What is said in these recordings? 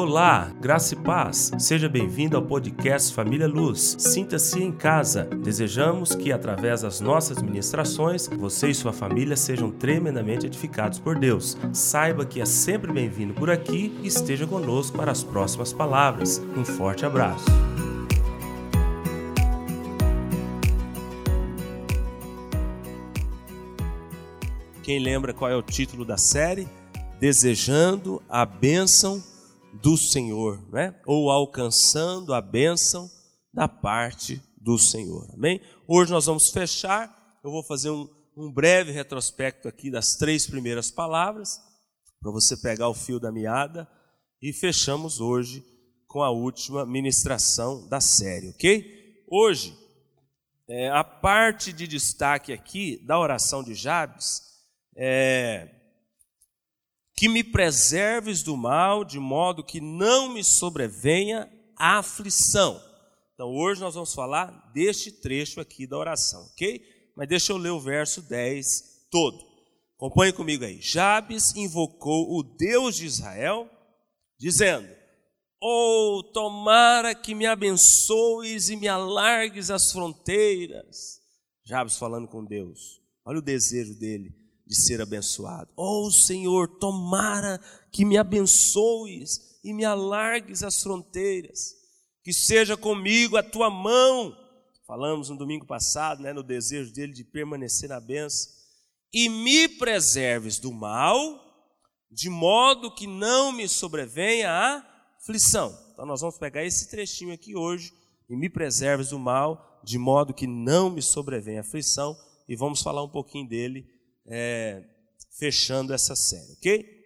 Olá, graça e paz. Seja bem-vindo ao podcast Família Luz. Sinta-se em casa. Desejamos que, através das nossas ministrações, você e sua família sejam tremendamente edificados por Deus. Saiba que é sempre bem-vindo por aqui e esteja conosco para as próximas palavras. Um forte abraço. Quem lembra qual é o título da série? Desejando a bênção do Senhor, né? ou alcançando a bênção da parte do Senhor. Amém? Hoje nós vamos fechar, eu vou fazer um, um breve retrospecto aqui das três primeiras palavras, para você pegar o fio da meada, e fechamos hoje com a última ministração da série, ok? Hoje, é, a parte de destaque aqui da oração de Jabes é que me preserves do mal, de modo que não me sobrevenha a aflição. Então, hoje nós vamos falar deste trecho aqui da oração, ok? Mas deixa eu ler o verso 10 todo. Acompanhe comigo aí. Jabes invocou o Deus de Israel, dizendo: Oh, tomara que me abençoes e me alargues as fronteiras. Jabes falando com Deus. Olha o desejo dele de ser abençoado. Oh Senhor, tomara que me abençoes e me alargues as fronteiras, que seja comigo a tua mão. Falamos no domingo passado, né, no desejo dele de permanecer na benção, e me preserves do mal, de modo que não me sobrevenha a aflição. Então nós vamos pegar esse trechinho aqui hoje, e me preserves do mal, de modo que não me sobrevenha a aflição, e vamos falar um pouquinho dele é, fechando essa série, ok?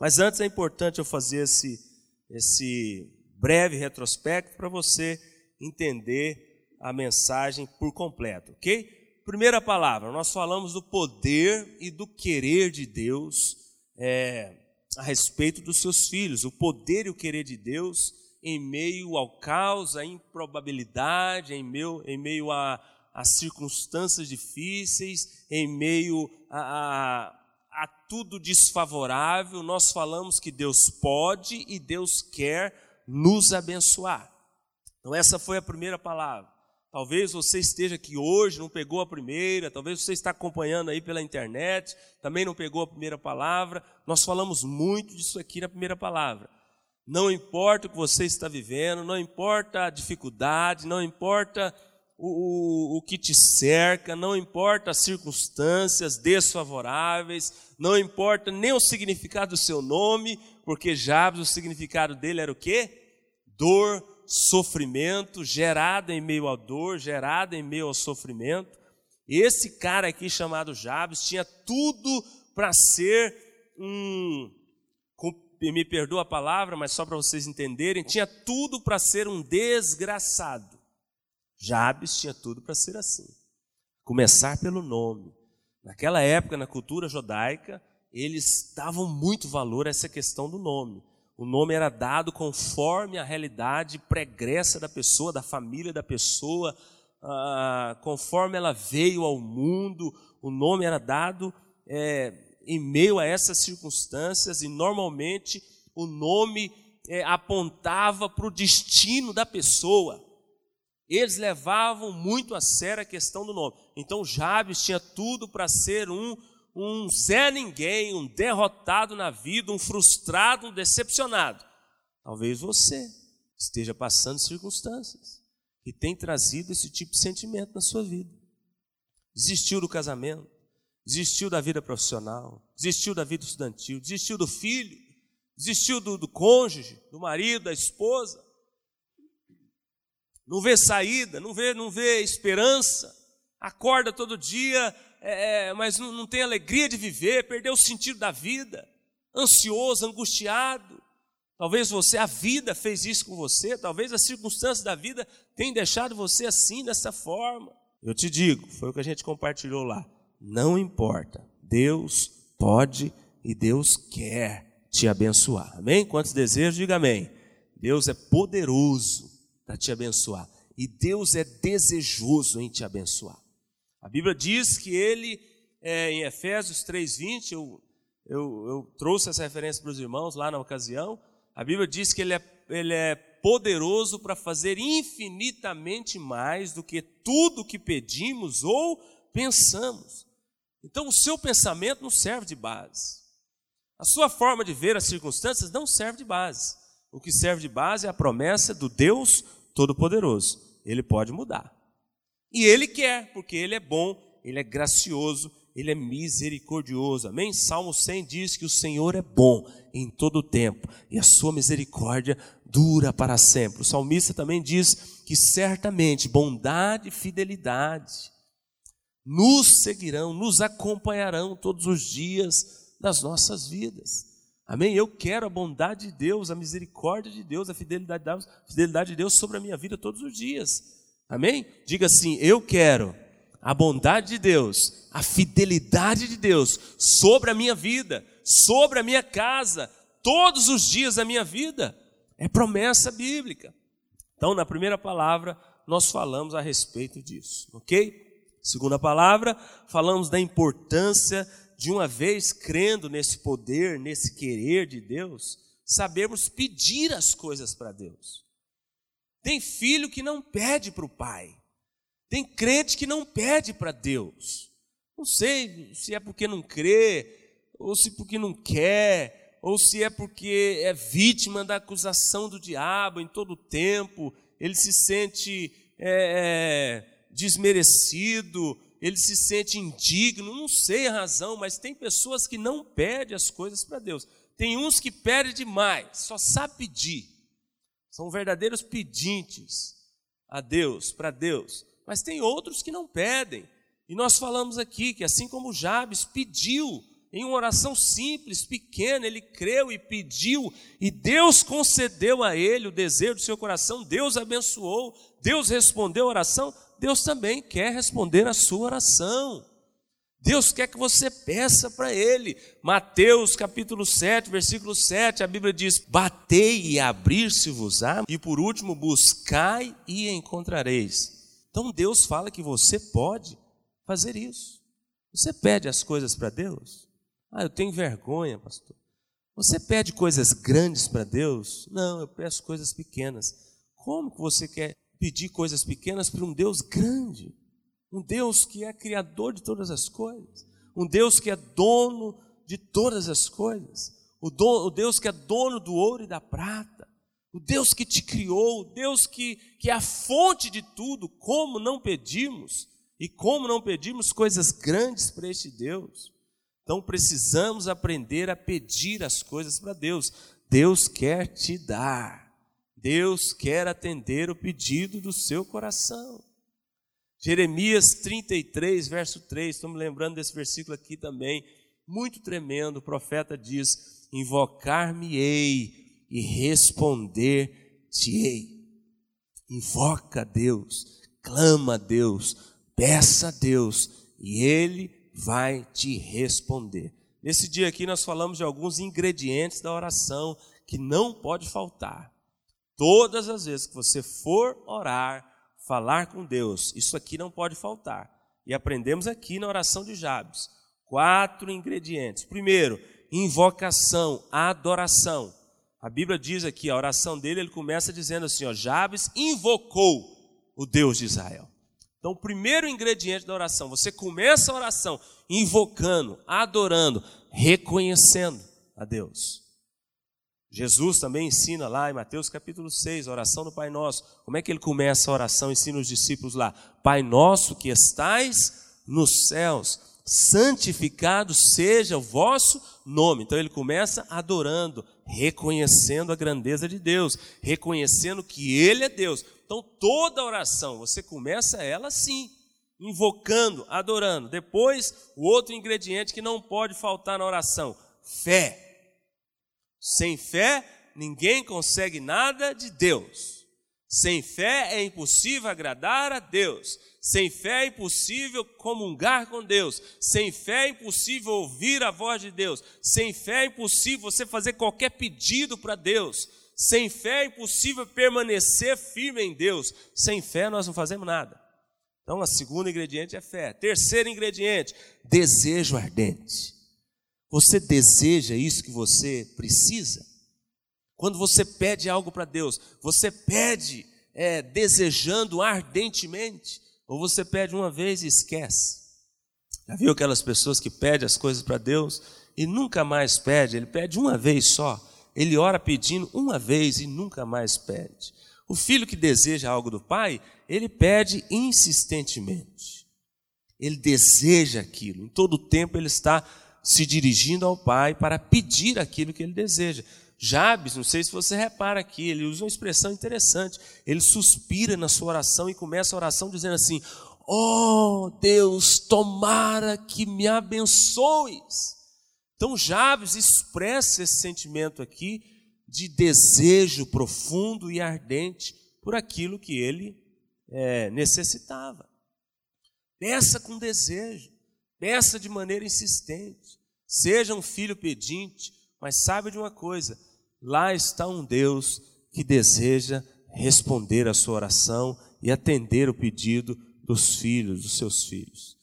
Mas antes é importante eu fazer esse, esse breve retrospecto para você entender a mensagem por completo, ok? Primeira palavra, nós falamos do poder e do querer de Deus é, a respeito dos seus filhos, o poder e o querer de Deus em meio ao caos, à improbabilidade, em meio, em meio a, as circunstâncias difíceis, em meio a, a, a, tudo desfavorável, nós falamos que Deus pode e Deus quer nos abençoar. Então, essa foi a primeira palavra. Talvez você esteja aqui hoje, não pegou a primeira, talvez você está acompanhando aí pela internet, também não pegou a primeira palavra. Nós falamos muito disso aqui na primeira palavra. Não importa o que você está vivendo, não importa a dificuldade, não importa o, o, o que te cerca, não importa as circunstâncias desfavoráveis, não importa nem o significado do seu nome, porque Jabes, o significado dele era o quê? Dor, sofrimento, gerado em meio à dor, gerado em meio ao sofrimento. Esse cara aqui chamado Jabes tinha tudo para ser um, me perdoa a palavra, mas só para vocês entenderem, tinha tudo para ser um desgraçado. Jabes tinha tudo para ser assim. Começar pelo nome. Naquela época, na cultura judaica, eles davam muito valor a essa questão do nome. O nome era dado conforme a realidade pregressa da pessoa, da família da pessoa, ah, conforme ela veio ao mundo. O nome era dado é, em meio a essas circunstâncias e normalmente o nome é, apontava para o destino da pessoa. Eles levavam muito a sério a questão do nome. Então Jabes tinha tudo para ser um, um Zé Ninguém, um derrotado na vida, um frustrado, um decepcionado. Talvez você esteja passando circunstâncias que tem trazido esse tipo de sentimento na sua vida. Desistiu do casamento, desistiu da vida profissional, desistiu da vida estudantil, desistiu do filho, desistiu do, do cônjuge, do marido, da esposa não vê saída, não vê, não vê esperança, acorda todo dia, é, é, mas não, não tem alegria de viver, perdeu o sentido da vida, ansioso, angustiado. Talvez você, a vida fez isso com você, talvez as circunstâncias da vida tenham deixado você assim, dessa forma. Eu te digo, foi o que a gente compartilhou lá. Não importa, Deus pode e Deus quer te abençoar. Amém? Quantos desejos, diga amém. Deus é poderoso para te abençoar. E Deus é desejoso em te abençoar. A Bíblia diz que ele, é, em Efésios 3,20, eu, eu, eu trouxe essa referência para os irmãos lá na ocasião. A Bíblia diz que ele é, ele é poderoso para fazer infinitamente mais do que tudo que pedimos ou pensamos. Então, o seu pensamento não serve de base. A sua forma de ver as circunstâncias não serve de base. O que serve de base é a promessa do Deus Todo-Poderoso. Ele pode mudar. E ele quer, porque ele é bom, ele é gracioso, ele é misericordioso. Amém? Salmo 100 diz que o Senhor é bom em todo o tempo e a sua misericórdia dura para sempre. O salmista também diz que certamente bondade e fidelidade nos seguirão, nos acompanharão todos os dias das nossas vidas. Amém? Eu quero a bondade de Deus, a misericórdia de Deus, a fidelidade de Deus, fidelidade de Deus sobre a minha vida todos os dias. Amém? Diga assim: eu quero a bondade de Deus, a fidelidade de Deus sobre a minha vida, sobre a minha casa, todos os dias da minha vida. É promessa bíblica. Então, na primeira palavra, nós falamos a respeito disso, ok? Segunda palavra, falamos da importância de uma vez crendo nesse poder, nesse querer de Deus, sabermos pedir as coisas para Deus. Tem filho que não pede para o pai. Tem crente que não pede para Deus. Não sei se é porque não crê, ou se porque não quer, ou se é porque é vítima da acusação do diabo em todo o tempo, ele se sente é, é, desmerecido, ele se sente indigno, não sei a razão, mas tem pessoas que não pedem as coisas para Deus. Tem uns que pedem demais, só sabe pedir. São verdadeiros pedintes a Deus, para Deus mas tem outros que não pedem. E nós falamos aqui que assim como Jabes pediu em uma oração simples, pequena, ele creu e pediu, e Deus concedeu a ele o desejo do seu coração, Deus abençoou, Deus respondeu a oração, Deus também quer responder a sua oração. Deus quer que você peça para Ele. Mateus capítulo 7, versículo 7, a Bíblia diz: Batei e abrir-se-vos-á, e por último, buscai e encontrareis. Então Deus fala que você pode fazer isso. Você pede as coisas para Deus? Ah, eu tenho vergonha, pastor. Você pede coisas grandes para Deus? Não, eu peço coisas pequenas. Como que você quer pedir coisas pequenas para um Deus grande? Um Deus que é criador de todas as coisas, um Deus que é dono de todas as coisas, o, o Deus que é dono do ouro e da prata o Deus que te criou, o Deus que, que é a fonte de tudo, como não pedimos? E como não pedimos coisas grandes para este Deus? Então precisamos aprender a pedir as coisas para Deus. Deus quer te dar, Deus quer atender o pedido do seu coração. Jeremias 33, verso 3, estou me lembrando desse versículo aqui também, muito tremendo. O profeta diz: Invocar-me-ei e responder-te-ei. Invoca a Deus, clama a Deus, peça a Deus e Ele vai te responder. Nesse dia aqui nós falamos de alguns ingredientes da oração que não pode faltar. Todas as vezes que você for orar, falar com Deus, isso aqui não pode faltar. E aprendemos aqui na oração de Jabes. Quatro ingredientes. Primeiro, invocação, adoração. A Bíblia diz aqui, a oração dele, ele começa dizendo assim: ó, Jabes invocou o Deus de Israel. Então, o primeiro ingrediente da oração, você começa a oração invocando, adorando, reconhecendo a Deus. Jesus também ensina lá em Mateus capítulo 6, a oração do Pai Nosso. Como é que ele começa a oração? Ensina os discípulos lá: Pai Nosso que estais nos céus, santificado seja o vosso nome. Então ele começa adorando, reconhecendo a grandeza de Deus, reconhecendo que Ele é Deus. Então, toda oração, você começa ela assim, invocando, adorando. Depois, o outro ingrediente que não pode faltar na oração: fé. Sem fé, ninguém consegue nada de Deus. Sem fé é impossível agradar a Deus. Sem fé é impossível comungar com Deus. Sem fé é impossível ouvir a voz de Deus. Sem fé é impossível você fazer qualquer pedido para Deus. Sem fé é impossível permanecer firme em Deus. Sem fé nós não fazemos nada. Então, a segunda ingrediente é fé. Terceiro ingrediente, desejo ardente. Você deseja isso que você precisa? Quando você pede algo para Deus, você pede é, desejando ardentemente, ou você pede uma vez e esquece? Já viu aquelas pessoas que pedem as coisas para Deus e nunca mais pede? Ele pede uma vez só. Ele ora pedindo uma vez e nunca mais pede. O filho que deseja algo do pai, ele pede insistentemente. Ele deseja aquilo. Em todo tempo ele está se dirigindo ao pai para pedir aquilo que ele deseja. Jabes, não sei se você repara aqui, ele usa uma expressão interessante. Ele suspira na sua oração e começa a oração dizendo assim: Oh Deus, tomara que me abençoes. Então Jabes expressa esse sentimento aqui de desejo profundo e ardente por aquilo que ele é, necessitava. Peça com desejo, peça de maneira insistente, seja um filho pedinte, mas saiba de uma coisa: lá está um Deus que deseja responder a sua oração e atender o pedido dos filhos, dos seus filhos.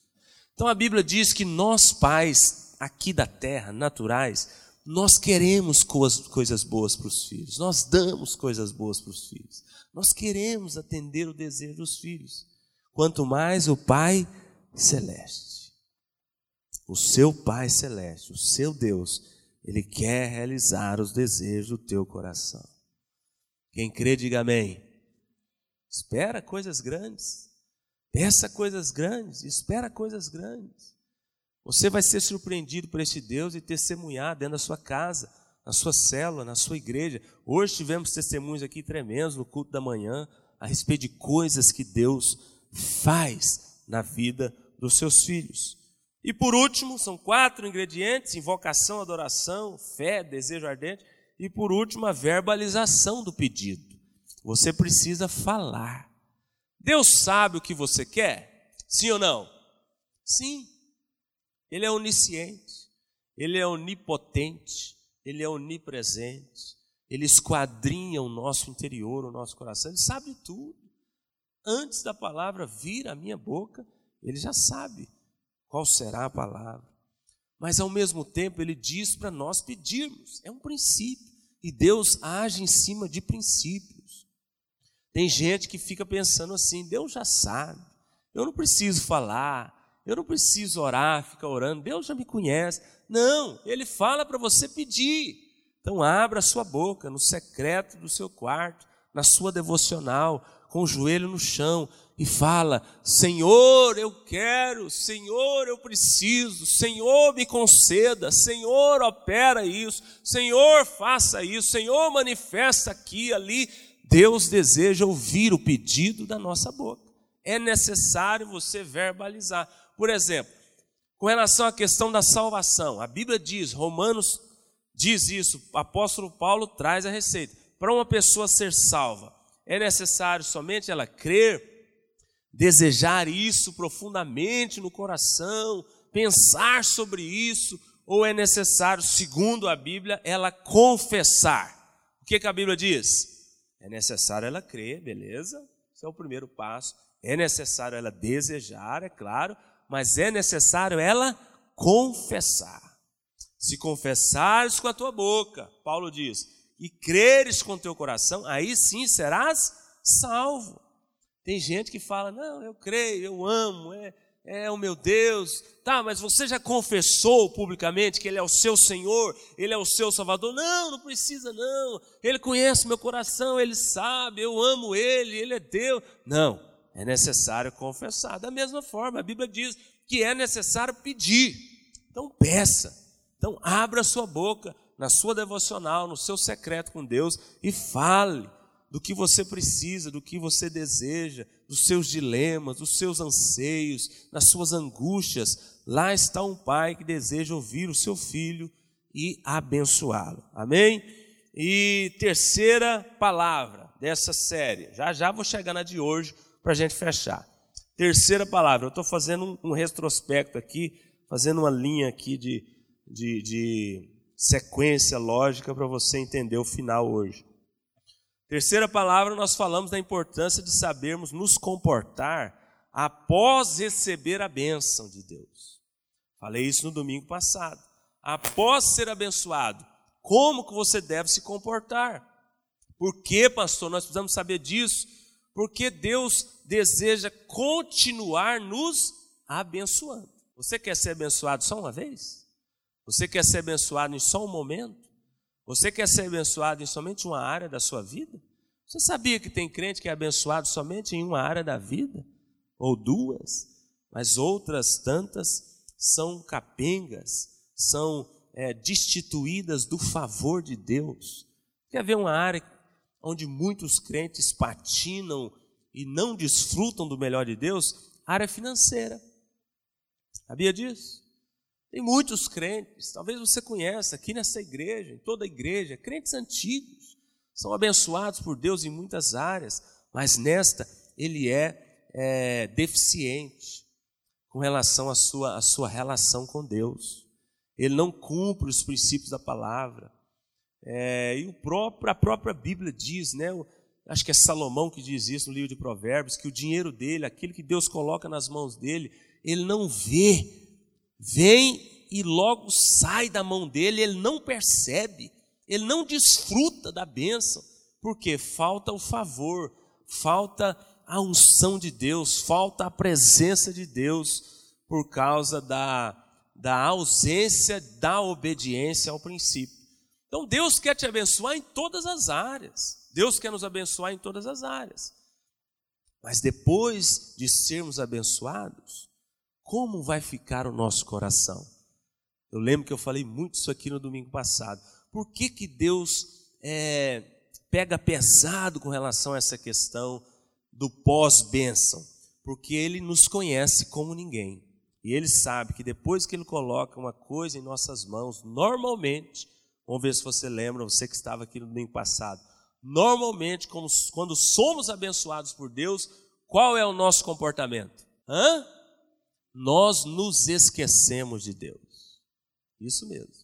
Então a Bíblia diz que nós, pais aqui da terra, naturais, nós queremos coisas boas para os filhos, nós damos coisas boas para os filhos, nós queremos atender o desejo dos filhos, quanto mais o Pai Celeste, o seu Pai Celeste, o seu Deus, ele quer realizar os desejos do teu coração. Quem crê, diga amém. Espera coisas grandes. Peça coisas grandes. Espera coisas grandes. Você vai ser surpreendido por este Deus e testemunhar dentro da sua casa, na sua célula, na sua igreja. Hoje tivemos testemunhos aqui tremendos no culto da manhã a respeito de coisas que Deus faz na vida dos seus filhos. E por último, são quatro ingredientes: invocação, adoração, fé, desejo ardente. E por último, a verbalização do pedido. Você precisa falar. Deus sabe o que você quer? Sim ou não? Sim. Ele é onisciente, ele é onipotente, ele é onipresente, ele esquadrinha o nosso interior, o nosso coração, ele sabe tudo. Antes da palavra vir à minha boca, ele já sabe qual será a palavra. Mas ao mesmo tempo ele diz para nós pedirmos, é um princípio, e Deus age em cima de princípios. Tem gente que fica pensando assim: Deus já sabe, eu não preciso falar, eu não preciso orar, ficar orando, Deus já me conhece. Não, Ele fala para você pedir. Então abra a sua boca no secreto do seu quarto, na sua devocional, com o joelho no chão e fala: Senhor, eu quero, Senhor, eu preciso, Senhor, me conceda, Senhor, opera isso, Senhor, faça isso, Senhor, manifesta aqui, ali. Deus deseja ouvir o pedido da nossa boca. É necessário você verbalizar. Por exemplo, com relação à questão da salvação, a Bíblia diz, Romanos diz isso, o apóstolo Paulo traz a receita. Para uma pessoa ser salva, é necessário somente ela crer desejar isso profundamente no coração, pensar sobre isso, ou é necessário, segundo a Bíblia, ela confessar? O que, que a Bíblia diz? É necessário ela crer, beleza? Esse é o primeiro passo. É necessário ela desejar, é claro, mas é necessário ela confessar. Se confessares com a tua boca, Paulo diz, e creres com teu coração, aí sim serás salvo. Tem gente que fala: Não, eu creio, eu amo, é, é o meu Deus. Tá, mas você já confessou publicamente que Ele é o seu Senhor, Ele é o seu Salvador? Não, não precisa, não. Ele conhece meu coração, Ele sabe, eu amo Ele, Ele é Deus. Não, é necessário confessar. Da mesma forma, a Bíblia diz que é necessário pedir. Então, peça. Então, abra sua boca na sua devocional, no seu secreto com Deus e fale do que você precisa, do que você deseja, dos seus dilemas, dos seus anseios, das suas angústias. Lá está um pai que deseja ouvir o seu filho e abençoá-lo. Amém? E terceira palavra dessa série, já já vou chegar na de hoje para a gente fechar. Terceira palavra, eu estou fazendo um, um, retrospecto aqui, fazendo uma linha aqui de, de, de sequência lógica para você entender o final hoje. Terceira palavra, nós falamos da importância de sabermos nos comportar após receber a bênção de Deus. Falei isso no domingo passado. Após ser abençoado, como que você deve se comportar. Por que, pastor? Nós precisamos saber disso. Porque Deus deseja continuar nos abençoando. Você quer ser abençoado só uma vez? Você quer ser abençoado em só um momento? Você quer ser abençoado em somente uma área da sua vida? Você sabia que tem crente que é abençoado somente em uma área da vida? Ou duas? Mas outras tantas são capengas, são é, destituídas do favor de Deus. Quer ver uma área onde muitos crentes patinam e não desfrutam do melhor de Deus? área financeira. Sabia disso? Tem muitos crentes, talvez você conheça aqui nessa igreja, em toda a igreja, crentes antigos, são abençoados por Deus em muitas áreas, mas nesta ele é, é deficiente com relação à sua, à sua relação com Deus. Ele não cumpre os princípios da palavra. É, e o próprio, a própria Bíblia diz, né? Acho que é Salomão que diz isso no livro de Provérbios, que o dinheiro dele, aquilo que Deus coloca nas mãos dele, ele não vê, vem e logo sai da mão dele, ele não percebe, ele não desfruta da bênção, porque falta o favor, falta a unção de Deus, falta a presença de Deus, por causa da, da ausência da obediência ao princípio. Então Deus quer te abençoar em todas as áreas. Deus quer nos abençoar em todas as áreas. Mas depois de sermos abençoados, como vai ficar o nosso coração? Eu lembro que eu falei muito isso aqui no domingo passado. Por que, que Deus é, pega pesado com relação a essa questão do pós-bênção? Porque Ele nos conhece como ninguém. E Ele sabe que depois que Ele coloca uma coisa em nossas mãos, normalmente Vamos ver se você lembra, você que estava aqui no domingo passado. Normalmente, quando somos abençoados por Deus, qual é o nosso comportamento? Hã? Nós nos esquecemos de Deus. Isso mesmo.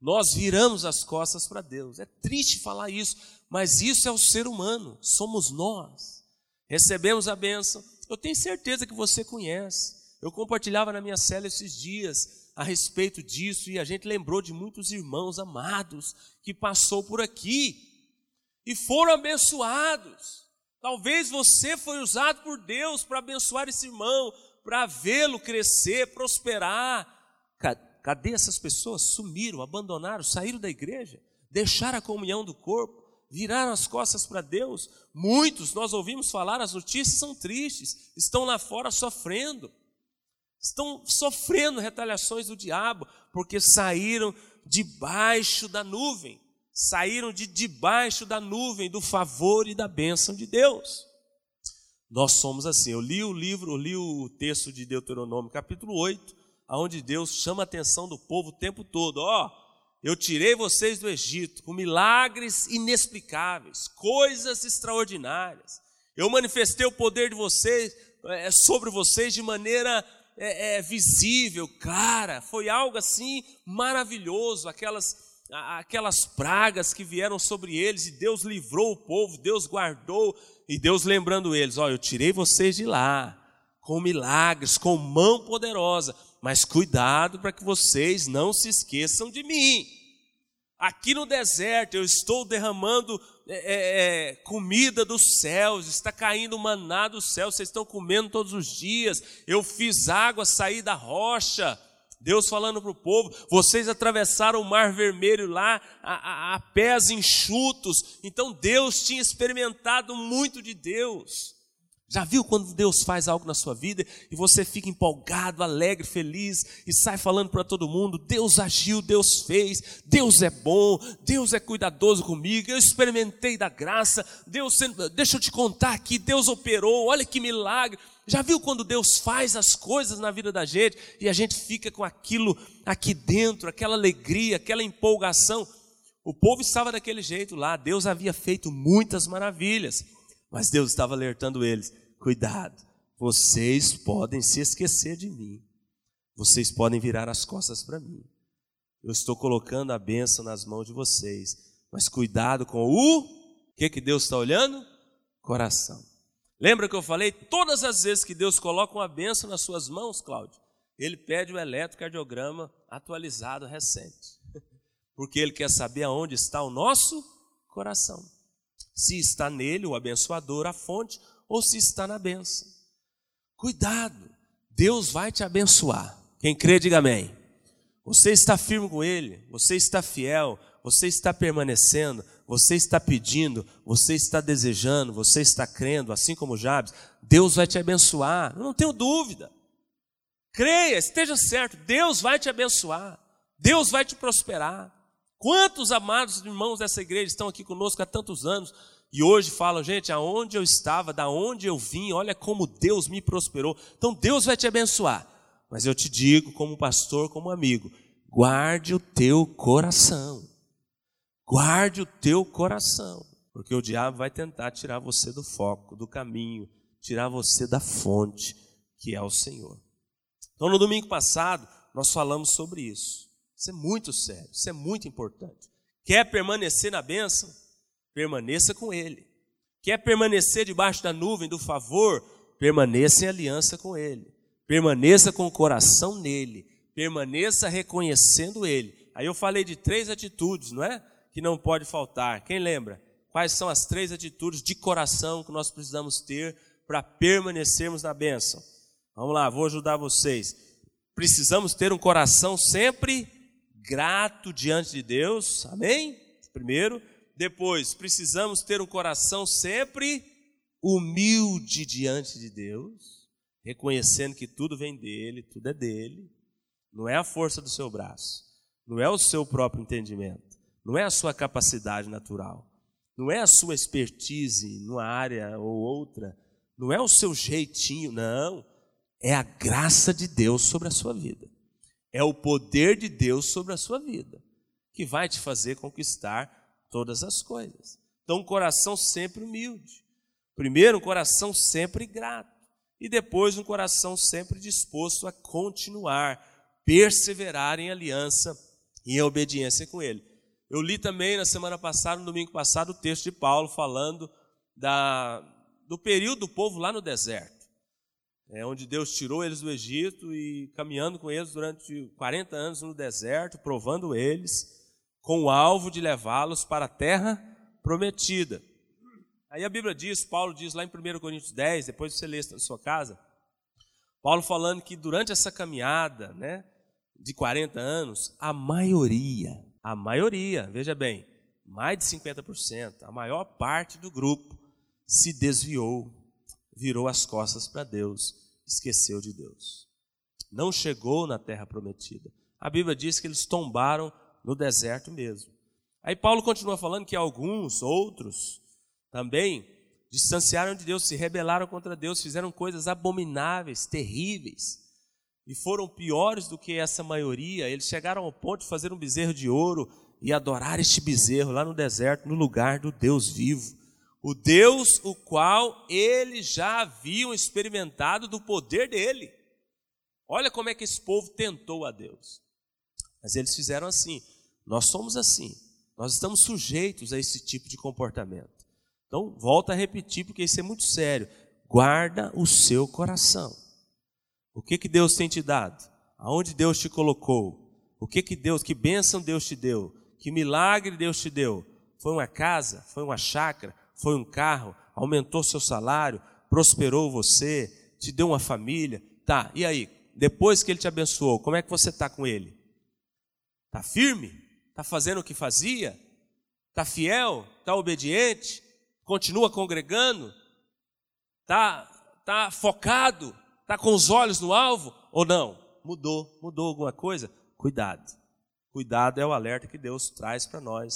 Nós viramos as costas para Deus. É triste falar isso, mas isso é o ser humano, somos nós. Recebemos a bênção. Eu tenho certeza que você conhece. Eu compartilhava na minha cela esses dias a respeito disso e a gente lembrou de muitos irmãos amados que passou por aqui e foram abençoados. Talvez você foi usado por Deus para abençoar esse irmão, para vê-lo crescer, prosperar. Cadê essas pessoas? Sumiram, abandonaram, saíram da igreja, deixaram a comunhão do corpo, viraram as costas para Deus. Muitos, nós ouvimos falar, as notícias são tristes, estão lá fora sofrendo estão sofrendo retaliações do diabo, porque saíram debaixo da nuvem, saíram de debaixo da nuvem do favor e da bênção de Deus. Nós somos assim. Eu li o livro, eu li o texto de Deuteronômio, capítulo 8, onde Deus chama a atenção do povo o tempo todo. Ó, oh, eu tirei vocês do Egito com milagres inexplicáveis, coisas extraordinárias. Eu manifestei o poder de vocês é, sobre vocês de maneira é, é, visível, clara, foi algo assim maravilhoso, aquelas, aquelas pragas que vieram sobre eles, e Deus livrou o povo, Deus guardou, e Deus lembrando eles: Olha, eu tirei vocês de lá, com milagres, com mão poderosa, mas cuidado para que vocês não se esqueçam de mim. Aqui no deserto eu estou derramando é, é, é, comida dos céus, está caindo maná do céu, vocês estão comendo todos os dias. Eu fiz água sair da rocha. Deus falando para o povo: vocês atravessaram o mar vermelho lá a, a, a pés enxutos. Então Deus tinha experimentado muito de Deus. Já viu quando Deus faz algo na sua vida e você fica empolgado, alegre, feliz e sai falando para todo mundo: Deus agiu, Deus fez, Deus é bom, Deus é cuidadoso comigo, eu experimentei da graça, Deus, deixa eu te contar aqui, Deus operou, olha que milagre. Já viu quando Deus faz as coisas na vida da gente e a gente fica com aquilo aqui dentro, aquela alegria, aquela empolgação? O povo estava daquele jeito lá, Deus havia feito muitas maravilhas, mas Deus estava alertando eles Cuidado, vocês podem se esquecer de mim. Vocês podem virar as costas para mim. Eu estou colocando a bênção nas mãos de vocês. Mas cuidado com o. Que, que Deus está olhando? Coração. Lembra que eu falei? Todas as vezes que Deus coloca uma bênção nas suas mãos, Cláudio, ele pede o eletrocardiograma atualizado recente. porque Ele quer saber aonde está o nosso coração. Se está nele, o abençoador, a fonte, ou se está na bênção. Cuidado, Deus vai te abençoar. Quem crê, diga amém. Você está firme com Ele, você está fiel, você está permanecendo, você está pedindo, você está desejando, você está crendo, assim como Jabes, Deus vai te abençoar, eu não tenho dúvida. Creia, esteja certo, Deus vai te abençoar, Deus vai te prosperar. Quantos amados irmãos dessa igreja estão aqui conosco há tantos anos e hoje falam, gente, aonde eu estava, da onde eu vim, olha como Deus me prosperou. Então Deus vai te abençoar. Mas eu te digo, como pastor, como amigo, guarde o teu coração. Guarde o teu coração, porque o diabo vai tentar tirar você do foco, do caminho, tirar você da fonte, que é o Senhor. Então, no domingo passado, nós falamos sobre isso. Isso é muito sério, isso é muito importante. Quer permanecer na bênção? Permaneça com Ele. Quer permanecer debaixo da nuvem do favor? Permaneça em aliança com Ele. Permaneça com o coração nele. Permaneça reconhecendo Ele. Aí eu falei de três atitudes, não é? Que não pode faltar. Quem lembra? Quais são as três atitudes de coração que nós precisamos ter para permanecermos na bênção? Vamos lá, vou ajudar vocês. Precisamos ter um coração sempre grato diante de Deus, amém? Primeiro. Depois, precisamos ter um coração sempre humilde diante de Deus, reconhecendo que tudo vem dele, tudo é dele, não é a força do seu braço, não é o seu próprio entendimento, não é a sua capacidade natural, não é a sua expertise numa área ou outra, não é o seu jeitinho, não, é a graça de Deus sobre a sua vida. É o poder de Deus sobre a sua vida que vai te fazer conquistar todas as coisas. Então, um coração sempre humilde. Primeiro, um coração sempre grato. E depois, um coração sempre disposto a continuar, perseverar em aliança e em obediência com Ele. Eu li também na semana passada, no domingo passado, o texto de Paulo falando da, do período do povo lá no deserto é, onde Deus tirou eles do Egito e caminhando com eles durante 40 anos no deserto, provando eles, com o alvo de levá-los para a terra prometida. Aí a Bíblia diz, Paulo diz lá em 1 Coríntios 10, depois você lê na sua casa, Paulo falando que durante essa caminhada, né, de 40 anos, a maioria, a maioria, veja bem, mais de 50%, a maior parte do grupo se desviou virou as costas para Deus, esqueceu de Deus. Não chegou na terra prometida. A Bíblia diz que eles tombaram no deserto mesmo. Aí Paulo continua falando que alguns, outros, também distanciaram de Deus, se rebelaram contra Deus, fizeram coisas abomináveis, terríveis, e foram piores do que essa maioria. Eles chegaram ao ponto de fazer um bezerro de ouro e adorar este bezerro lá no deserto, no lugar do Deus vivo o Deus o qual eles já haviam experimentado do poder dele. Olha como é que esse povo tentou a Deus. Mas eles fizeram assim. Nós somos assim. Nós estamos sujeitos a esse tipo de comportamento. Então, volta a repetir, porque isso é muito sério. Guarda o seu coração. O que, que Deus tem te dado? Aonde Deus te colocou? O que, que Deus, que bênção Deus te deu? Que milagre Deus te deu? Foi uma casa? Foi uma chácara? foi um carro, aumentou seu salário, prosperou você, te deu uma família. Tá, e aí? Depois que ele te abençoou, como é que você está com ele? Está firme? Está fazendo o que fazia? Está fiel? Está obediente? Continua congregando? Está tá focado? Está com os olhos no alvo? Ou não? Mudou? Mudou alguma coisa? Cuidado. Cuidado é o alerta que Deus traz para nós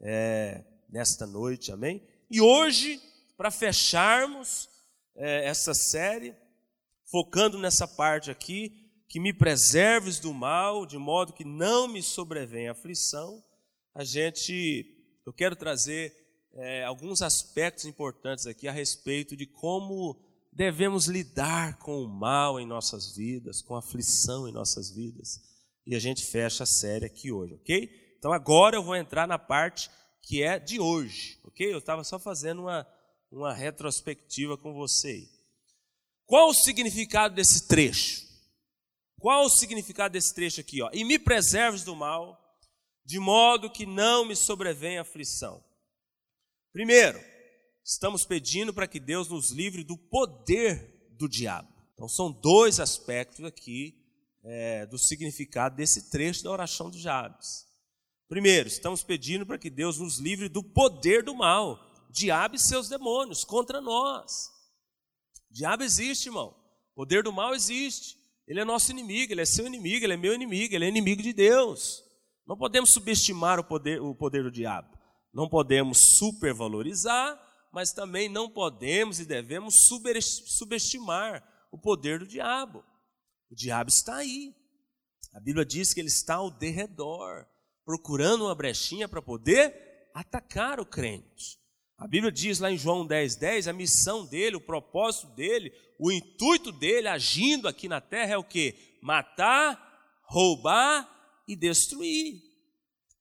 é, nesta noite, amém? E hoje, para fecharmos é, essa série, focando nessa parte aqui, que me preserves do mal, de modo que não me sobrevenha aflição, a gente, eu quero trazer é, alguns aspectos importantes aqui a respeito de como devemos lidar com o mal em nossas vidas, com a aflição em nossas vidas. E a gente fecha a série aqui hoje, ok? Então agora eu vou entrar na parte que é de hoje, ok? Eu estava só fazendo uma, uma retrospectiva com você. Qual o significado desse trecho? Qual o significado desse trecho aqui? Ó? E me preserves do mal, de modo que não me sobrevenha aflição. Primeiro, estamos pedindo para que Deus nos livre do poder do diabo. Então, são dois aspectos aqui é, do significado desse trecho da oração de Jabes. Primeiro, estamos pedindo para que Deus nos livre do poder do mal, diabo e seus demônios contra nós. Diabo existe, irmão. O poder do mal existe. Ele é nosso inimigo, ele é seu inimigo, ele é meu inimigo, ele é inimigo de Deus. Não podemos subestimar o poder, o poder do diabo. Não podemos supervalorizar, mas também não podemos e devemos subestimar o poder do diabo. O diabo está aí. A Bíblia diz que ele está ao derredor procurando uma brechinha para poder atacar o crente. A Bíblia diz lá em João 10, 10, a missão dele, o propósito dele, o intuito dele agindo aqui na terra é o que? Matar, roubar e destruir.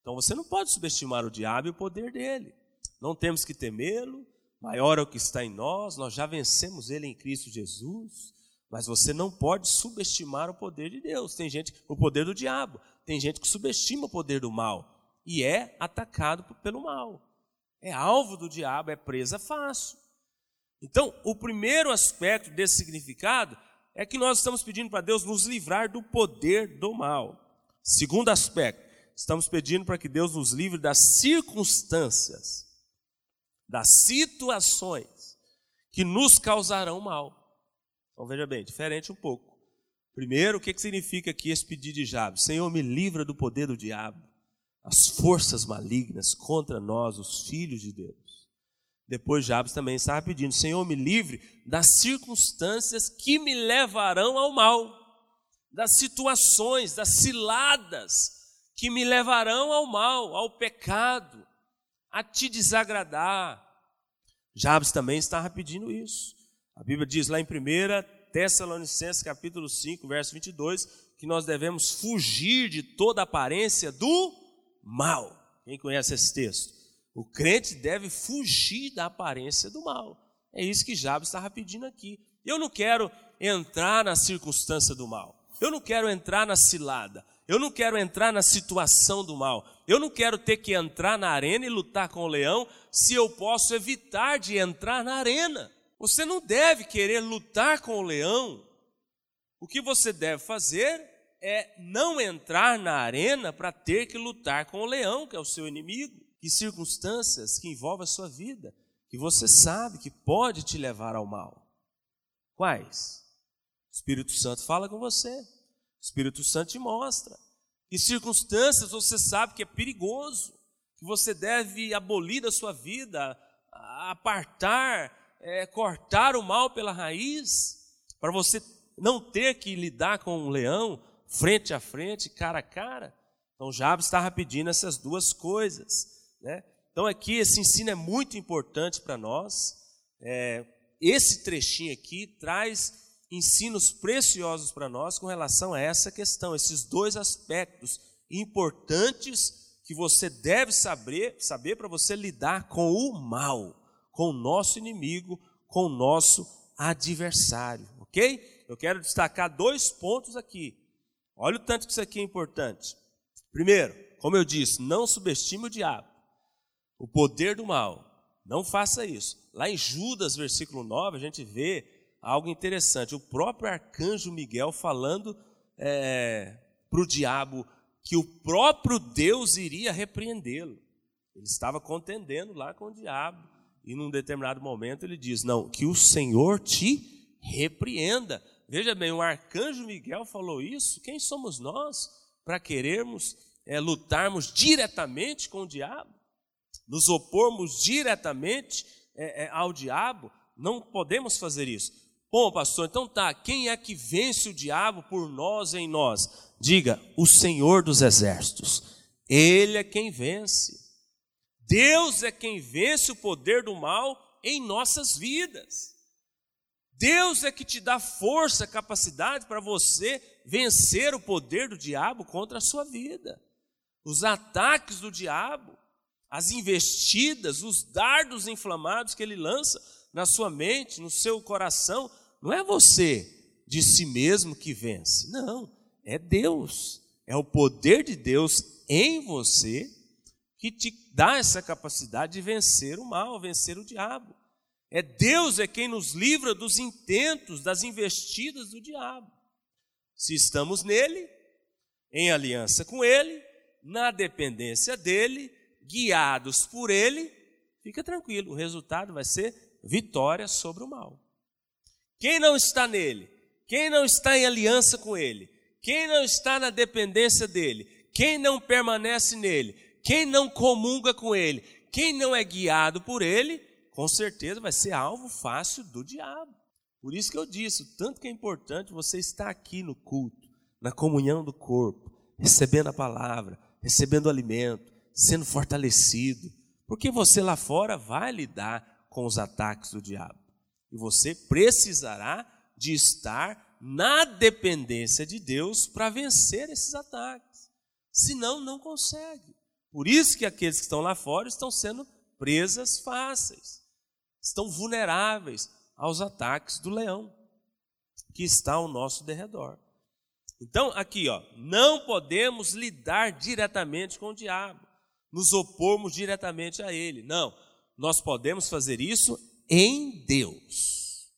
Então você não pode subestimar o diabo e o poder dele. Não temos que temê-lo, maior é o que está em nós, nós já vencemos ele em Cristo Jesus. Mas você não pode subestimar o poder de Deus. Tem gente, o poder do diabo. Tem gente que subestima o poder do mal e é atacado pelo mal. É alvo do diabo, é presa fácil. Então, o primeiro aspecto desse significado é que nós estamos pedindo para Deus nos livrar do poder do mal. Segundo aspecto, estamos pedindo para que Deus nos livre das circunstâncias, das situações que nos causarão mal. Então veja bem, diferente um pouco. Primeiro, o que, significa aqui esse pedido de Jabes? Senhor, me livra do poder do diabo, as forças malignas contra nós, os filhos de Deus. Depois Jabes também estava pedindo, Senhor, me livre das circunstâncias que me levarão ao mal, das situações, das ciladas que me levarão ao mal, ao pecado, a te desagradar. Jabes também estava pedindo isso. A Bíblia diz lá em 1 Tessalonicenses capítulo 5, verso 22, que nós devemos fugir de toda aparência do mal. Quem conhece esse texto? O crente deve fugir da aparência do mal. É isso que Jabes estava pedindo aqui. Eu não quero entrar na circunstância do mal. Eu não quero entrar na cilada. Eu não quero entrar na situação do mal. Eu não quero ter que entrar na arena e lutar com o leão se eu posso evitar de entrar na arena. Você não deve querer lutar com o leão. O que você deve fazer é não entrar na arena para ter que lutar com o leão, que é o seu inimigo. Que circunstâncias que envolvem a sua vida, que você sabe que pode te levar ao mal. Quais? O Espírito Santo fala com você. O Espírito Santo te mostra. Que circunstâncias você sabe que é perigoso, que você deve abolir da sua vida, apartar é, cortar o mal pela raiz, para você não ter que lidar com um leão frente a frente, cara a cara. Então, Jabes estava pedindo essas duas coisas. Né? Então, aqui, esse ensino é muito importante para nós. É, esse trechinho aqui traz ensinos preciosos para nós com relação a essa questão, esses dois aspectos importantes que você deve saber, saber para você lidar com o mal com o nosso inimigo, com o nosso adversário, ok? Eu quero destacar dois pontos aqui. Olha o tanto que isso aqui é importante. Primeiro, como eu disse, não subestime o diabo, o poder do mal. Não faça isso. Lá em Judas, versículo 9, a gente vê algo interessante. O próprio arcanjo Miguel falando é, para o diabo que o próprio Deus iria repreendê-lo. Ele estava contendendo lá com o diabo. E num determinado momento ele diz: Não, que o Senhor te repreenda. Veja bem, o arcanjo Miguel falou isso. Quem somos nós para querermos é, lutarmos diretamente com o diabo? Nos opormos diretamente é, é, ao diabo? Não podemos fazer isso. Bom, pastor, então tá, quem é que vence o diabo por nós em nós? Diga, o Senhor dos exércitos. Ele é quem vence. Deus é quem vence o poder do mal em nossas vidas. Deus é que te dá força, capacidade para você vencer o poder do diabo contra a sua vida. Os ataques do diabo, as investidas, os dardos inflamados que ele lança na sua mente, no seu coração, não é você de si mesmo que vence, não, é Deus. É o poder de Deus em você que te dá essa capacidade de vencer o mal, vencer o diabo. É Deus é quem nos livra dos intentos, das investidas do diabo. Se estamos nele, em aliança com ele, na dependência dele, guiados por ele, fica tranquilo, o resultado vai ser vitória sobre o mal. Quem não está nele, quem não está em aliança com ele, quem não está na dependência dele, quem não permanece nele, quem não comunga com ele, quem não é guiado por ele, com certeza vai ser alvo fácil do diabo. Por isso que eu disse, tanto que é importante você estar aqui no culto, na comunhão do corpo, recebendo a palavra, recebendo alimento, sendo fortalecido, porque você lá fora vai lidar com os ataques do diabo. E você precisará de estar na dependência de Deus para vencer esses ataques. Senão, não consegue. Por isso que aqueles que estão lá fora estão sendo presas fáceis estão vulneráveis aos ataques do leão que está ao nosso derredor. Então, aqui, ó, não podemos lidar diretamente com o diabo, nos opormos diretamente a ele. Não, nós podemos fazer isso em Deus,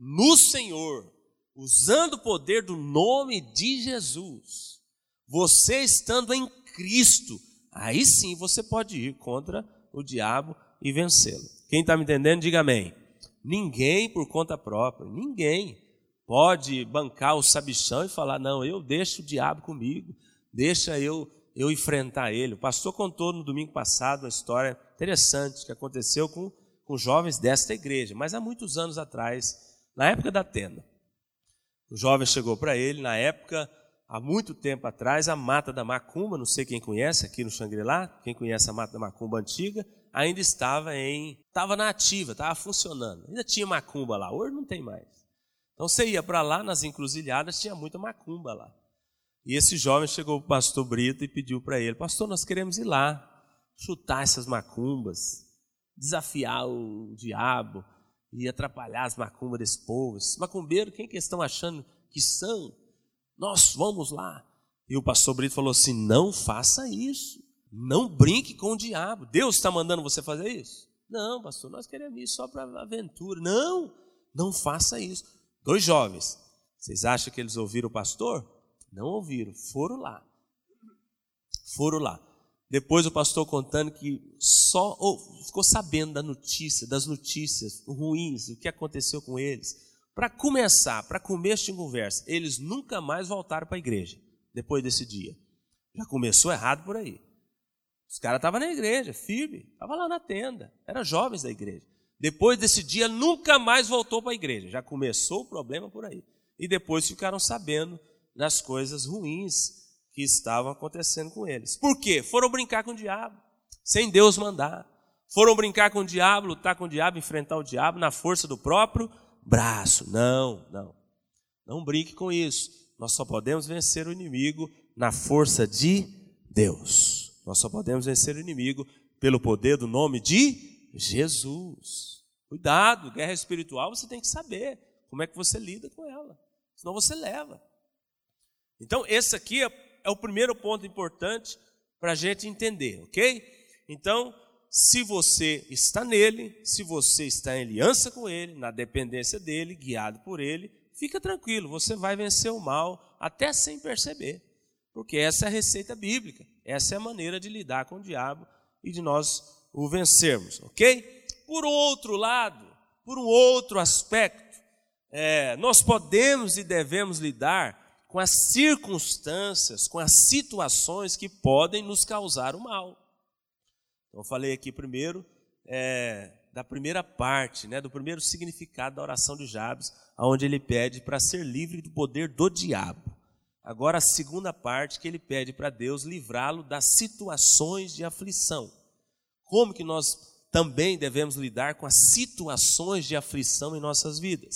no Senhor, usando o poder do nome de Jesus. Você estando em Cristo, aí sim você pode ir contra o diabo e vencê-lo. Quem está me entendendo, diga amém. Ninguém por conta própria, ninguém pode bancar o sabichão e falar: não, eu deixo o diabo comigo, deixa eu, eu enfrentar ele. O pastor contou no domingo passado uma história interessante que aconteceu com, com jovens desta igreja, mas há muitos anos atrás, na época da tenda. O jovem chegou para ele, na época, há muito tempo atrás, a mata da macumba, não sei quem conhece aqui no Xangri-Lá, quem conhece a mata da macumba antiga, ainda estava em, estava na ativa, estava funcionando. Ainda tinha macumba lá, hoje não tem mais. Então você ia para lá, nas encruzilhadas, tinha muita macumba lá. E esse jovem chegou para o pastor Brito e pediu para ele: Pastor, nós queremos ir lá, chutar essas macumbas, desafiar o diabo e atrapalhar as macumbas desse povo. Esses macumbeiros, quem que estão achando que são? Nós vamos lá. E o pastor Brito falou assim: Não faça isso. Não brinque com o diabo. Deus está mandando você fazer isso? Não, pastor, nós queremos ir só para aventura. Não, não faça isso. Dois jovens, vocês acham que eles ouviram o pastor? Não ouviram, foram lá. Foram lá. Depois o pastor contando que só ficou sabendo da notícia, das notícias ruins, o que aconteceu com eles. Para começar, para começo de conversa, eles nunca mais voltaram para a igreja depois desse dia. Já começou errado por aí. Os caras estavam na igreja, firme, estavam lá na tenda, eram jovens da igreja. Depois desse dia, nunca mais voltou para a igreja, já começou o problema por aí. E depois ficaram sabendo das coisas ruins que estavam acontecendo com eles. Por quê? Foram brincar com o diabo, sem Deus mandar. Foram brincar com o diabo, lutar com o diabo, enfrentar o diabo na força do próprio braço. Não, não. Não brinque com isso. Nós só podemos vencer o inimigo na força de Deus. Nós só podemos vencer o inimigo pelo poder do nome de Jesus. Cuidado, guerra espiritual você tem que saber como é que você lida com ela, senão você leva. Então, esse aqui é, é o primeiro ponto importante para a gente entender, ok? Então, se você está nele, se você está em aliança com ele, na dependência dele, guiado por ele, fica tranquilo, você vai vencer o mal até sem perceber, porque essa é a receita bíblica. Essa é a maneira de lidar com o diabo e de nós o vencermos, ok? Por outro lado, por um outro aspecto, é, nós podemos e devemos lidar com as circunstâncias, com as situações que podem nos causar o mal. Então, eu falei aqui primeiro é, da primeira parte, né, do primeiro significado da oração de Jabes, onde ele pede para ser livre do poder do diabo. Agora, a segunda parte que ele pede para Deus livrá-lo das situações de aflição. Como que nós também devemos lidar com as situações de aflição em nossas vidas?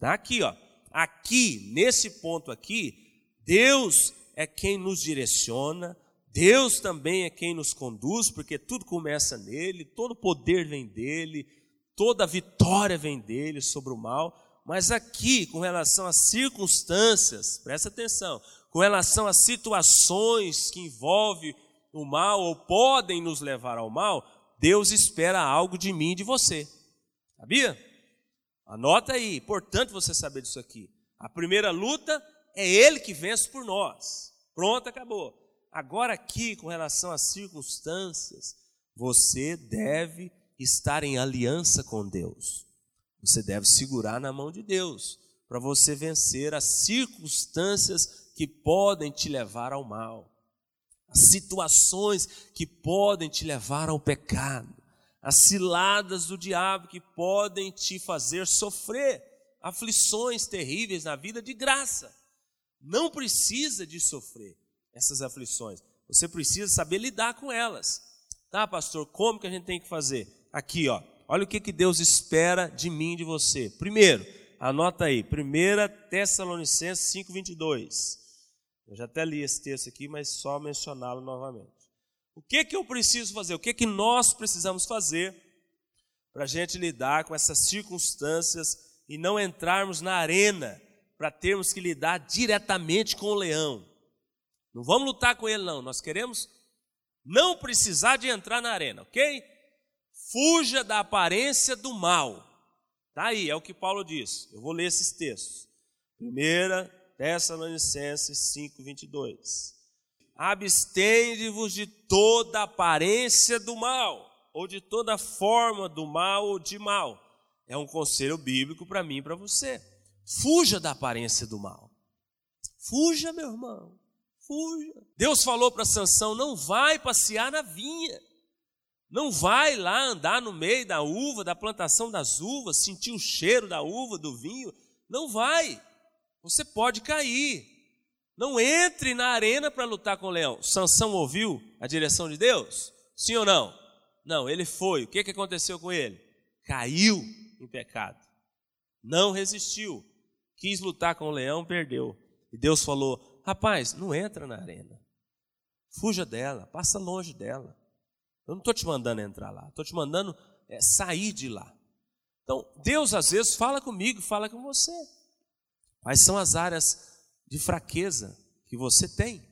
Tá aqui, ó. Aqui, nesse ponto aqui, Deus é quem nos direciona, Deus também é quem nos conduz, porque tudo começa nele, todo poder vem dele, toda vitória vem dele sobre o mal, Mas aqui, com relação às circunstâncias, presta atenção, com relação às situações que envolvem o mal ou podem nos levar ao mal, Deus espera algo de mim e de você. Sabia? Anota aí, importante você saber disso aqui. A primeira luta é Ele que vence por nós. Pronto, acabou. Agora, aqui, com relação às circunstâncias, você deve estar em aliança com Deus. Você deve segurar na mão de Deus para você vencer as circunstâncias que podem te levar ao mal, as situações que podem te levar ao pecado, as ciladas do diabo que podem te fazer sofrer aflições terríveis na vida de graça. Não precisa de sofrer essas aflições, você precisa saber lidar com elas. Tá, pastor? Como que a gente tem que fazer? Aqui, ó. Olha o que, que Deus espera de mim de você. Primeiro, anota aí, 1 Tessalonicenses 5,22. Eu já até li esse texto aqui, mas só mencioná-lo novamente. O que, que eu preciso fazer? O que, que nós precisamos fazer para a gente lidar com essas circunstâncias e não entrarmos na arena para termos que lidar diretamente com o leão? Não vamos lutar com ele, não. Nós queremos não precisar de entrar na arena, ok? Fuja da aparência do mal. Tá aí, é o que Paulo diz. Eu vou ler esses textos. Primeira Tessalonicenses 5, 22. Abstende-vos de toda aparência do mal, ou de toda forma do mal ou de mal. É um conselho bíblico para mim e para você. Fuja da aparência do mal. Fuja, meu irmão. Fuja. Deus falou para Sansão: não vai passear na vinha. Não vai lá andar no meio da uva, da plantação das uvas, sentir o cheiro da uva, do vinho. Não vai. Você pode cair. Não entre na arena para lutar com o leão. Sansão ouviu a direção de Deus? Sim ou não? Não, ele foi. O que, que aconteceu com ele? Caiu em pecado. Não resistiu. Quis lutar com o leão, perdeu. E Deus falou: rapaz, não entra na arena. Fuja dela, passa longe dela. Eu não estou te mandando entrar lá, estou te mandando é, sair de lá. Então, Deus às vezes fala comigo, fala com você. Quais são as áreas de fraqueza que você tem?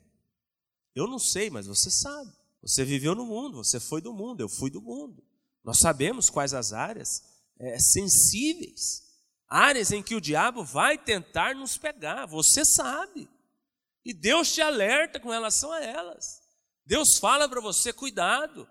Eu não sei, mas você sabe. Você viveu no mundo, você foi do mundo, eu fui do mundo. Nós sabemos quais as áreas é, sensíveis, áreas em que o diabo vai tentar nos pegar, você sabe. E Deus te alerta com relação a elas. Deus fala para você, cuidado.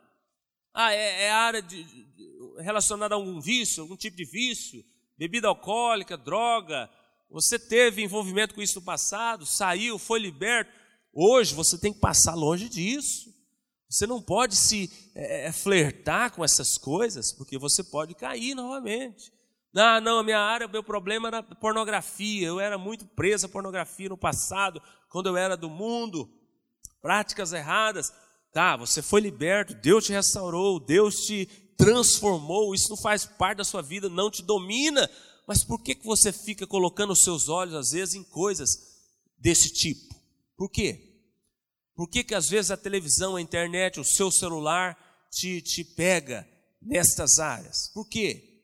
Ah, é, é área de, de, relacionada a algum vício, algum tipo de vício, bebida alcoólica, droga. Você teve envolvimento com isso no passado, saiu, foi liberto. Hoje você tem que passar longe disso. Você não pode se é, é flertar com essas coisas, porque você pode cair novamente. Ah, não, a minha área, meu problema era pornografia. Eu era muito preso à pornografia no passado, quando eu era do mundo. Práticas erradas. Tá, você foi liberto, Deus te restaurou, Deus te transformou, isso não faz parte da sua vida, não te domina. Mas por que, que você fica colocando os seus olhos, às vezes, em coisas desse tipo? Por quê? Por que, que às vezes a televisão, a internet, o seu celular te, te pega nestas áreas? Por quê?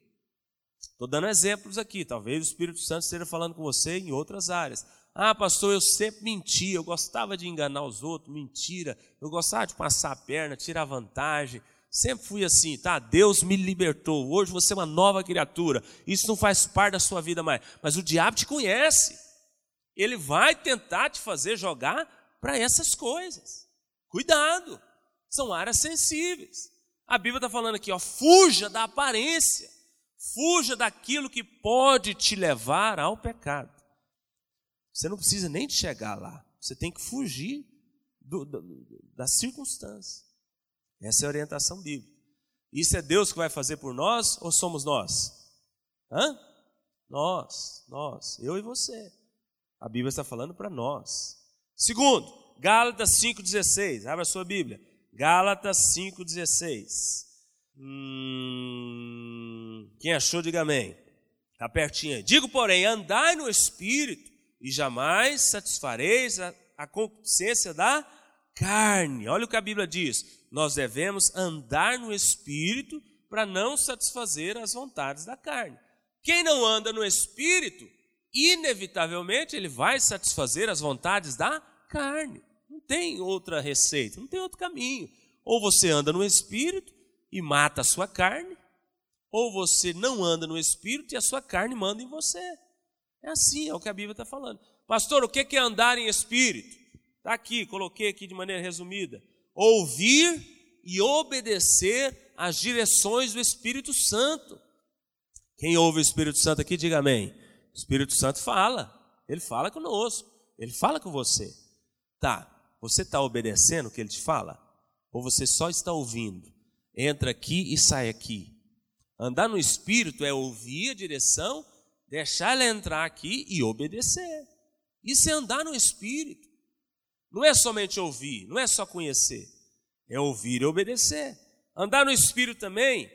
Estou dando exemplos aqui, talvez o Espírito Santo esteja falando com você em outras áreas. Ah, pastor, eu sempre menti, eu gostava de enganar os outros, mentira, eu gostava de passar a perna, tirar vantagem, sempre fui assim, tá? Deus me libertou, hoje você é uma nova criatura, isso não faz parte da sua vida mais, mas o diabo te conhece, ele vai tentar te fazer jogar para essas coisas, cuidado, são áreas sensíveis. A Bíblia está falando aqui, ó, fuja da aparência, fuja daquilo que pode te levar ao pecado. Você não precisa nem chegar lá. Você tem que fugir do, do. Essa é a orientação bíblica. Isso é Deus que vai fazer por nós ou somos nós? Hã? Nós, nós, eu e você. A Bíblia está falando para nós. Segundo, Gálatas 5,16. Abra a sua Bíblia. Gálatas 5,16. Hum, quem achou, diga amém. Está pertinho aí. Digo, porém, andai no Espírito e jamais satisfareis a, a concupiscência da carne. Olha o que a Bíblia diz: nós devemos andar no espírito para não satisfazer as vontades da carne. Quem não anda no espírito, inevitavelmente ele vai satisfazer as vontades da carne. Não tem outra receita, não tem outro caminho. Ou você anda no espírito e mata a sua carne, ou você não anda no espírito e a sua carne manda em você. É assim, é o que a Bíblia está falando. Pastor, o que é andar em espírito? Está aqui, coloquei aqui de maneira resumida. Ouvir e obedecer às direções do Espírito Santo. Quem ouve o Espírito Santo aqui, diga amém. O Espírito Santo fala, ele fala conosco, ele fala com você. Tá, você está obedecendo o que ele te fala? Ou você só está ouvindo? Entra aqui e sai aqui. Andar no Espírito é ouvir a direção, deixar ela entrar aqui e obedecer. Isso é andar no Espírito. Não é somente ouvir, não é só conhecer, é ouvir e obedecer. Andar no Espírito também,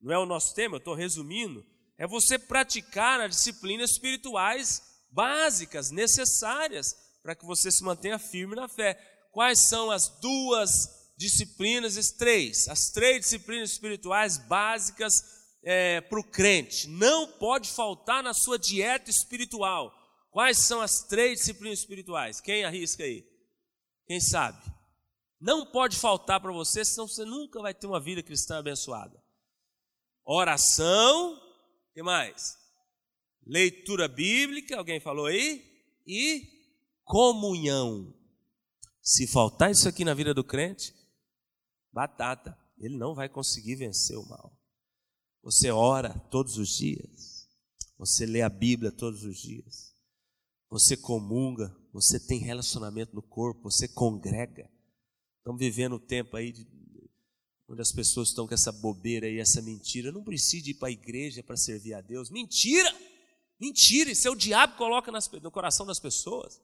não é o nosso tema, eu estou resumindo, é você praticar as disciplinas espirituais básicas, necessárias, para que você se mantenha firme na fé. Quais são as duas disciplinas, as três, as três disciplinas espirituais básicas é, para o crente? Não pode faltar na sua dieta espiritual. Quais são as três disciplinas espirituais? Quem arrisca aí? Quem sabe? Não pode faltar para você, senão você nunca vai ter uma vida cristã abençoada. Oração, que mais? Leitura bíblica, alguém falou aí? E comunhão. Se faltar isso aqui na vida do crente, batata, ele não vai conseguir vencer o mal. Você ora todos os dias, você lê a Bíblia todos os dias, você comunga, você tem relacionamento no corpo, você congrega. Estamos vivendo um tempo aí de onde as pessoas estão com essa bobeira e essa mentira. Não precisa ir para a igreja para servir a Deus. Mentira! Mentira! Isso é o diabo que coloca no coração das pessoas.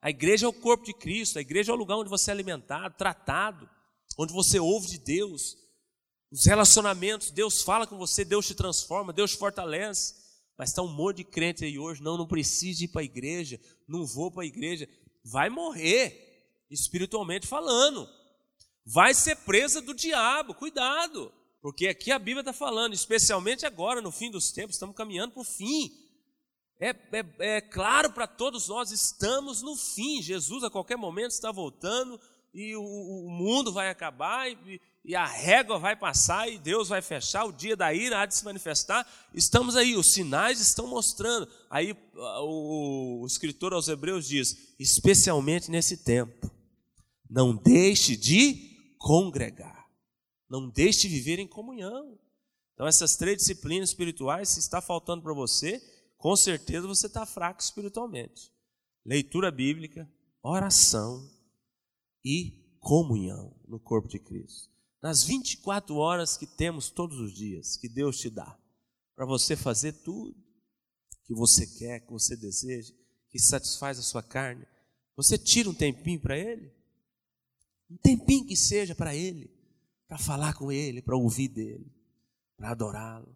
A igreja é o corpo de Cristo, a igreja é o lugar onde você é alimentado, tratado, onde você ouve de Deus. Os relacionamentos, Deus fala com você, Deus te transforma, Deus te fortalece. Mas está um monte de crente aí hoje, não, não precisa ir para a igreja, não vou para a igreja. Vai morrer, espiritualmente falando vai ser presa do diabo, cuidado, porque aqui a Bíblia está falando, especialmente agora, no fim dos tempos, estamos caminhando para o fim. É, é, é claro para todos nós, estamos no fim. Jesus a qualquer momento está voltando e o, o mundo vai acabar e, e, a régua vai passar e Deus vai fechar, o dia da ira há de se manifestar. Estamos aí, os sinais estão mostrando. Aí o, o escritor aos Hebreus diz: especialmente nesse tempo, não deixe de congregar. Não deixe de viver em comunhão. Então, essas três disciplinas espirituais, se está faltando para você, com certeza você está fraco espiritualmente. Leitura bíblica, oração e comunhão no corpo de Cristo. Nas 24 horas que temos todos os dias, que Deus te dá, para você fazer tudo que você quer, que você deseja, que satisfaz a sua carne, você tira um tempinho para Ele? Um tempinho que seja para Ele, para falar com Ele, para ouvir dele, para adorá-lo.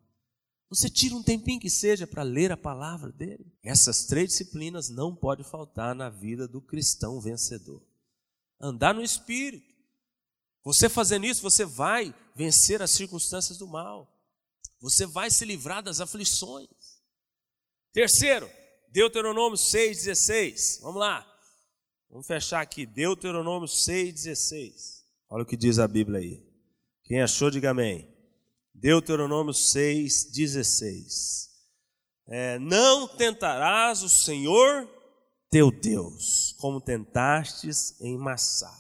Você tira um tempinho que seja para ler a palavra dele. Essas três disciplinas não podem faltar na vida do cristão vencedor. Andar no Espírito. Você fazendo isso, você vai vencer as circunstâncias do mal. Você vai se livrar das aflições. Terceiro, Deuteronômio 6,16. Vamos lá. Vamos fechar aqui, Deuteronômio 6,16. Olha o que diz a Bíblia aí. Quem achou, diga amém. Deuteronômio 6,16. É, não tentarás o Senhor teu Deus, como tentastes em Massá.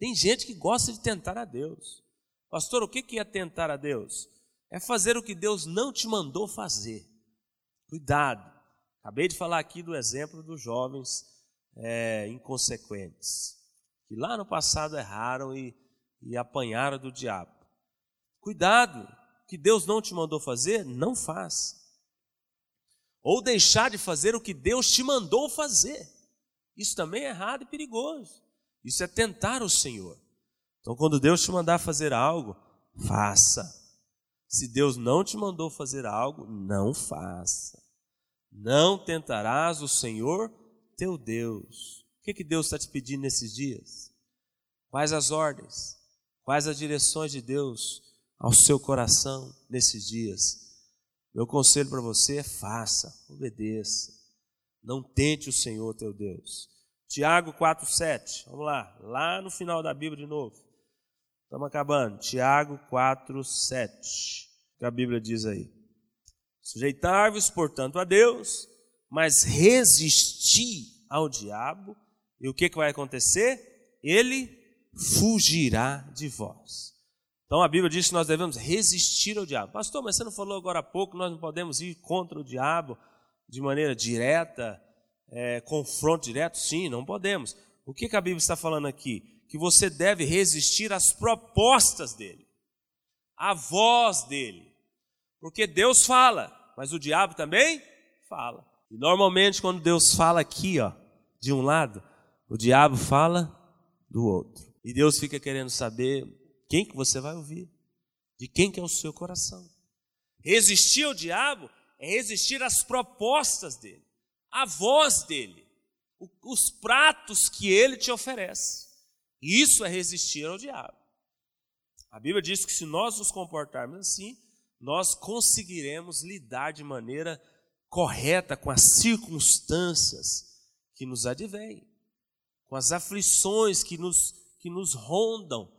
Tem gente que gosta de tentar a Deus. Pastor, o que é tentar a Deus? É fazer o que Deus não te mandou fazer. Cuidado. Acabei de falar aqui do exemplo dos jovens é, inconsequentes, que lá no passado erraram e, e apanharam do diabo. Cuidado, que Deus não te mandou fazer, não faz. Ou deixar de fazer o que Deus te mandou fazer. Isso também é errado e perigoso. Isso é tentar o Senhor. Então, quando Deus te mandar fazer algo, faça. Se Deus não te mandou fazer algo, não faça. Não tentarás o Senhor teu Deus. O que, que Deus está te pedindo nesses dias? Quais as ordens? Quais as direções de Deus ao seu coração nesses dias? Meu conselho para você é faça, obedeça. Não tente o Senhor teu Deus. Tiago 4,7. Vamos lá, lá no final da Bíblia de novo. Estamos acabando. Tiago 4,7. O que a Bíblia diz aí? Sujeitar-vos, portanto, a Deus, mas resisti ao diabo, e o que, que vai acontecer? Ele fugirá de vós. Então a Bíblia diz que nós devemos resistir ao diabo. Pastor, mas você não falou agora há pouco, nós não podemos ir contra o diabo de maneira direta, é, confronto direto? Sim, não podemos. O que, que a Bíblia está falando aqui? Que você deve resistir às propostas dele, à voz dele. Porque Deus fala, mas o diabo também fala. E normalmente, quando Deus fala aqui, ó, de um lado, o diabo fala do outro. E Deus fica querendo saber quem que você vai ouvir? De quem que é o seu coração? Resistir ao diabo é resistir às propostas dele, à voz dele, os pratos que ele te oferece. Isso é resistir ao diabo. A Bíblia diz que se nós nos comportarmos assim, nós conseguiremos lidar de maneira correta com as circunstâncias que nos advêm, com as aflições que nos, que nos rondam,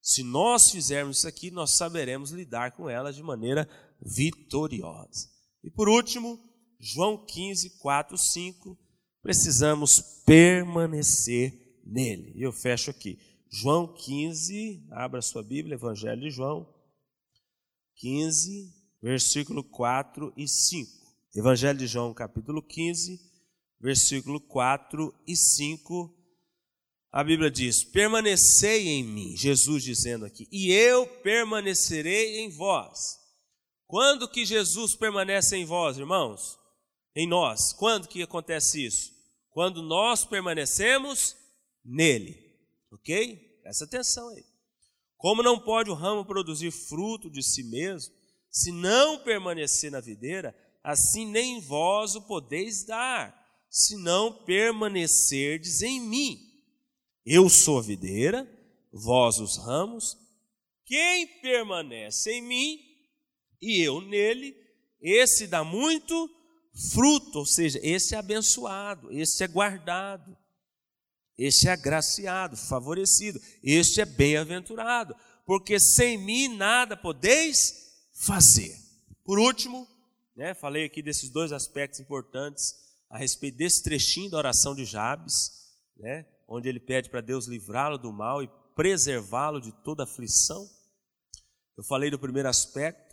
se nós fizermos isso aqui, nós saberemos lidar com ela de maneira vitoriosa. E por último, João 15, 4, 5, precisamos permanecer nele. E eu fecho aqui. João 15, abra sua Bíblia, Evangelho de João 15, versículo 4 e 5. Evangelho de João, capítulo 15, versículo 4 e 5 a Bíblia diz: permanecei em mim, Jesus dizendo aqui, e eu permanecerei em vós. Quando que Jesus permanece em vós, irmãos? Em nós. Quando que acontece isso? Quando nós permanecemos nele. Ok? Presta atenção aí. Como não pode o ramo produzir fruto de si mesmo, se não permanecer na videira, assim nem vós o podeis dar, se não permanecerdes em mim. Eu sou a videira, vós os ramos. Quem permanece em mim e eu nele, esse dá muito fruto, ou seja, esse é abençoado, esse é guardado, esse é agraciado, favorecido, este é bem-aventurado, porque sem mim nada podeis fazer. Por último, né, falei aqui desses dois aspectos importantes a respeito desse trechinho da oração de Jabes, né, onde ele pede para Deus livrá-lo do mal e preservá-lo de toda aflição. Eu falei do primeiro aspecto,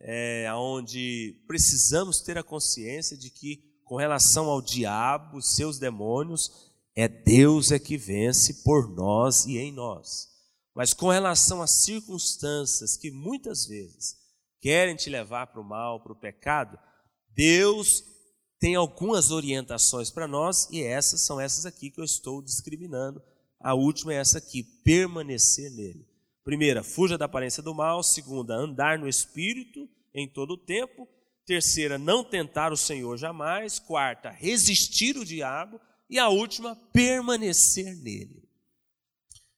é, onde precisamos ter a consciência de que, com relação ao diabo, seus demônios, é Deus é que vence por nós e em nós. Mas com relação às circunstâncias que muitas vezes querem te levar para o mal, para o pecado, Deus tem algumas orientações para nós e essas são essas aqui que eu estou discriminando. A última é essa aqui: permanecer nele. Primeira, fuja da aparência do mal. Segunda, andar no espírito em todo o tempo. Terceira, não tentar o Senhor jamais. Quarta, resistir o diabo. E a última, permanecer nele.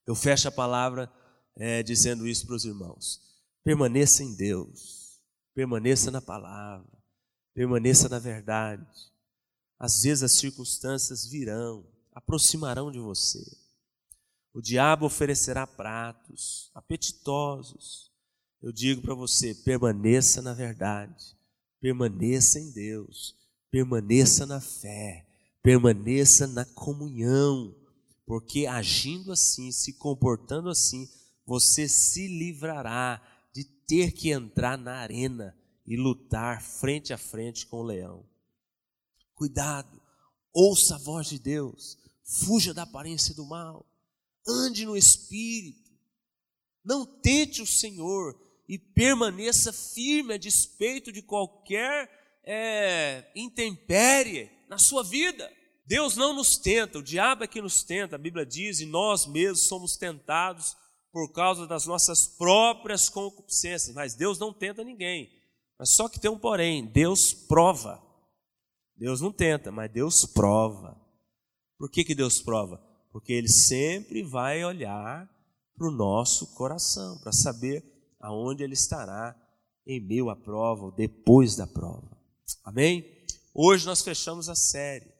Eu fecho a palavra é, dizendo isso para os irmãos. Permaneça em Deus, permaneça na palavra, Permaneça na verdade. Às vezes as circunstâncias virão, aproximarão de você. O diabo oferecerá pratos apetitosos. Eu digo para você: permaneça na verdade, permaneça em Deus, permaneça na fé, permaneça na comunhão, porque agindo assim, se comportando assim, você se livrará de ter que entrar na arena e lutar frente a frente com o leão. Cuidado, ouça a voz de Deus, fuja da aparência do mal, ande no espírito, não tente o Senhor e permaneça firme a despeito de qualquer é, intempérie na sua vida. Deus não nos tenta, o diabo é que nos tenta, a Bíblia diz, e nós mesmos somos tentados por causa das nossas próprias concupiscências, mas Deus não tenta ninguém. Mas só que tem um porém: Deus prova. Deus não tenta, mas Deus prova. Por que, que Deus prova? Porque Ele sempre vai olhar para o nosso coração, para saber aonde Ele estará em meio à prova, ou depois da prova. Amém? Hoje nós fechamos a série.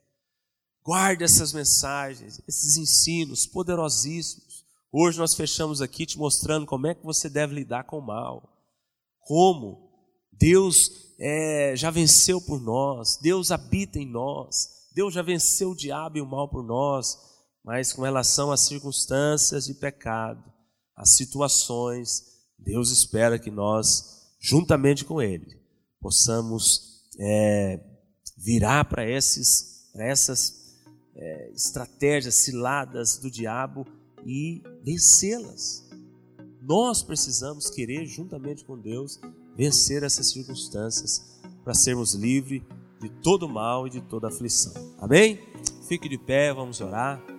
Guarde essas mensagens, esses ensinos poderosíssimos. Hoje nós fechamos aqui te mostrando como é que você deve lidar com o mal. Como Deus é, já venceu por nós, Deus habita em nós, Deus já venceu o diabo e o mal por nós, mas com relação às circunstâncias de pecado, às situações, Deus espera que nós, juntamente com Ele, possamos é, virar para essas é, estratégias, ciladas do diabo e vencê-las. Nós precisamos querer, juntamente com Deus, vencer essas circunstâncias para sermos livres de todo mal e de toda aflição. Amém? Fique de pé, vamos orar.